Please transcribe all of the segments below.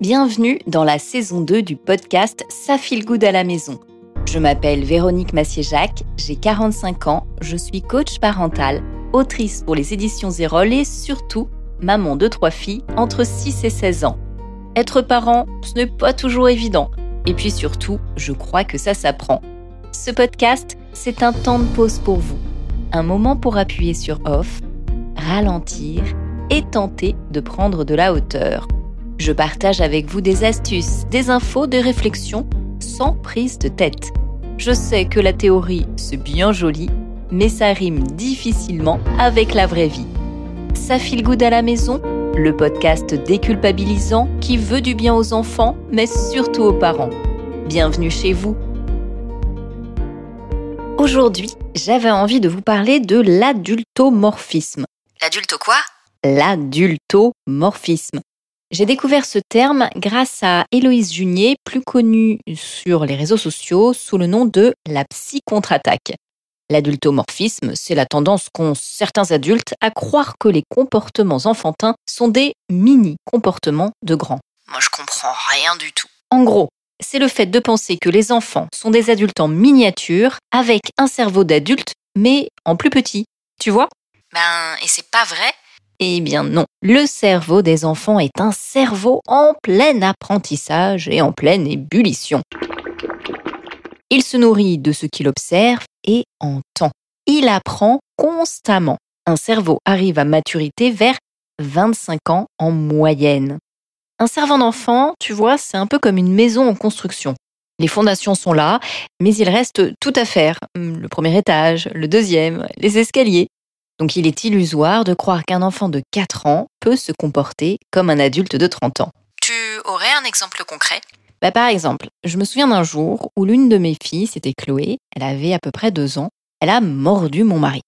Bienvenue dans la saison 2 du podcast Ça file good à la maison. Je m'appelle Véronique Massier-Jacques, j'ai 45 ans, je suis coach parental, autrice pour les éditions Zérol et surtout maman de trois filles entre 6 et 16 ans. Être parent, ce n'est pas toujours évident. Et puis surtout, je crois que ça s'apprend. Ce podcast, c'est un temps de pause pour vous. Un moment pour appuyer sur off, ralentir et tenter de prendre de la hauteur. Je partage avec vous des astuces, des infos, des réflexions, sans prise de tête. Je sais que la théorie, c'est bien joli, mais ça rime difficilement avec la vraie vie. Ça file good à la maison? Le podcast déculpabilisant qui veut du bien aux enfants, mais surtout aux parents. Bienvenue chez vous. Aujourd'hui, j'avais envie de vous parler de l'adultomorphisme. L'adulto quoi? L'adultomorphisme. J'ai découvert ce terme grâce à Héloïse Junier, plus connue sur les réseaux sociaux sous le nom de la psy-contre-attaque. L'adultomorphisme, c'est la tendance qu'ont certains adultes à croire que les comportements enfantins sont des mini-comportements de grands. Moi, je comprends rien du tout. En gros, c'est le fait de penser que les enfants sont des adultes en miniature avec un cerveau d'adulte, mais en plus petit. Tu vois? Ben, et c'est pas vrai Eh bien non. Le cerveau des enfants est un cerveau en plein apprentissage et en pleine ébullition. Il se nourrit de ce qu'il observe et entend. Il apprend constamment. Un cerveau arrive à maturité vers 25 ans en moyenne. Un cerveau d'enfant, tu vois, c'est un peu comme une maison en construction. Les fondations sont là, mais il reste tout à faire. Le premier étage, le deuxième, les escaliers. Donc il est illusoire de croire qu'un enfant de 4 ans peut se comporter comme un adulte de 30 ans. Tu aurais un exemple concret? Bah, Par exemple, je me souviens d'un jour où l'une de mes filles, c'était Chloé, elle avait à peu près 2 ans, elle a mordu mon mari.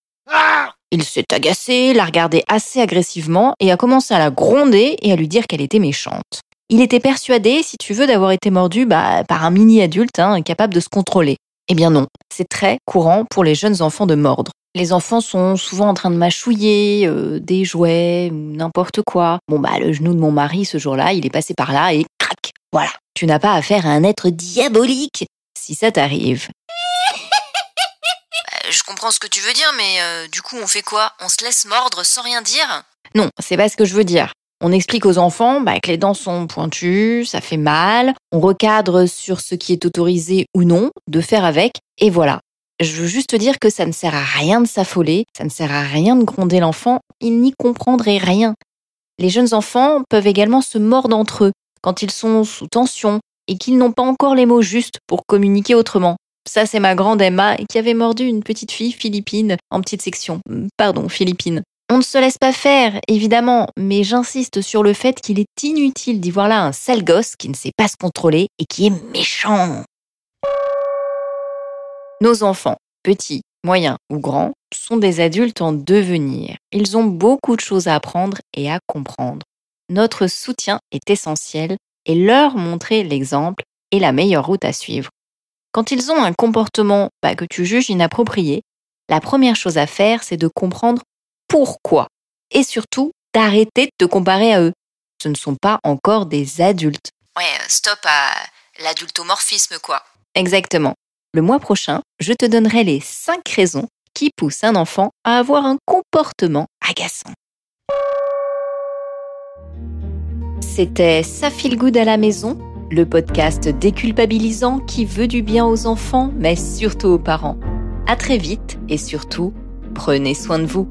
Il s'est agacé, l'a regardée assez agressivement et a commencé à la gronder et à lui dire qu'elle était méchante. Il était persuadé, si tu veux, d'avoir été mordu bah, par un mini-adulte hein, capable de se contrôler. Eh bien non, c'est très courant pour les jeunes enfants de mordre. Les enfants sont souvent en train de mâchouiller euh, des jouets ou n'importe quoi. Bon bah le genou de mon mari ce jour-là, il est passé par là et crac, voilà. Tu n'as pas affaire à un être diabolique si ça t'arrive. Euh, Je comprends ce que tu veux dire, mais euh, du coup, on fait quoi? On se laisse mordre sans rien dire? Non, c'est pas ce que je veux dire. On explique aux enfants bah, que les dents sont pointues, ça fait mal, on recadre sur ce qui est autorisé ou non de faire avec, et voilà. Je veux juste te dire que ça ne sert à rien de s'affoler, ça ne sert à rien de gronder l'enfant, il n'y comprendrait rien. Les jeunes enfants peuvent également se mordre entre eux quand ils sont sous tension et qu'ils n'ont pas encore les mots justes pour communiquer autrement. Ça, c'est ma grande Emma qui avait mordu une petite fille philippine en petite section. Pardon, philippine. On ne se laisse pas faire, évidemment, mais j'insiste sur le fait qu'il est inutile d'y voir là un sale gosse qui ne sait pas se contrôler et qui est méchant. Nos enfants, petits, moyens ou grands, sont des adultes en devenir. Ils ont beaucoup de choses à apprendre et à comprendre. Notre soutien est essentiel et leur montrer l'exemple est la meilleure route à suivre. Quand ils ont un comportement bah, que tu juges inapproprié, la première chose à faire, c'est de comprendre pourquoi. Et surtout, d'arrêter de te comparer à eux. Ce ne sont pas encore des adultes. Ouais, euh, stop à l'adultomorphisme, quoi. Exactement. Le mois prochain, je te donnerai les 5 raisons qui poussent un enfant à avoir un comportement agaçant. C'était Ça good à la maison, le podcast déculpabilisant qui veut du bien aux enfants, mais surtout aux parents. À très vite et surtout, prenez soin de vous.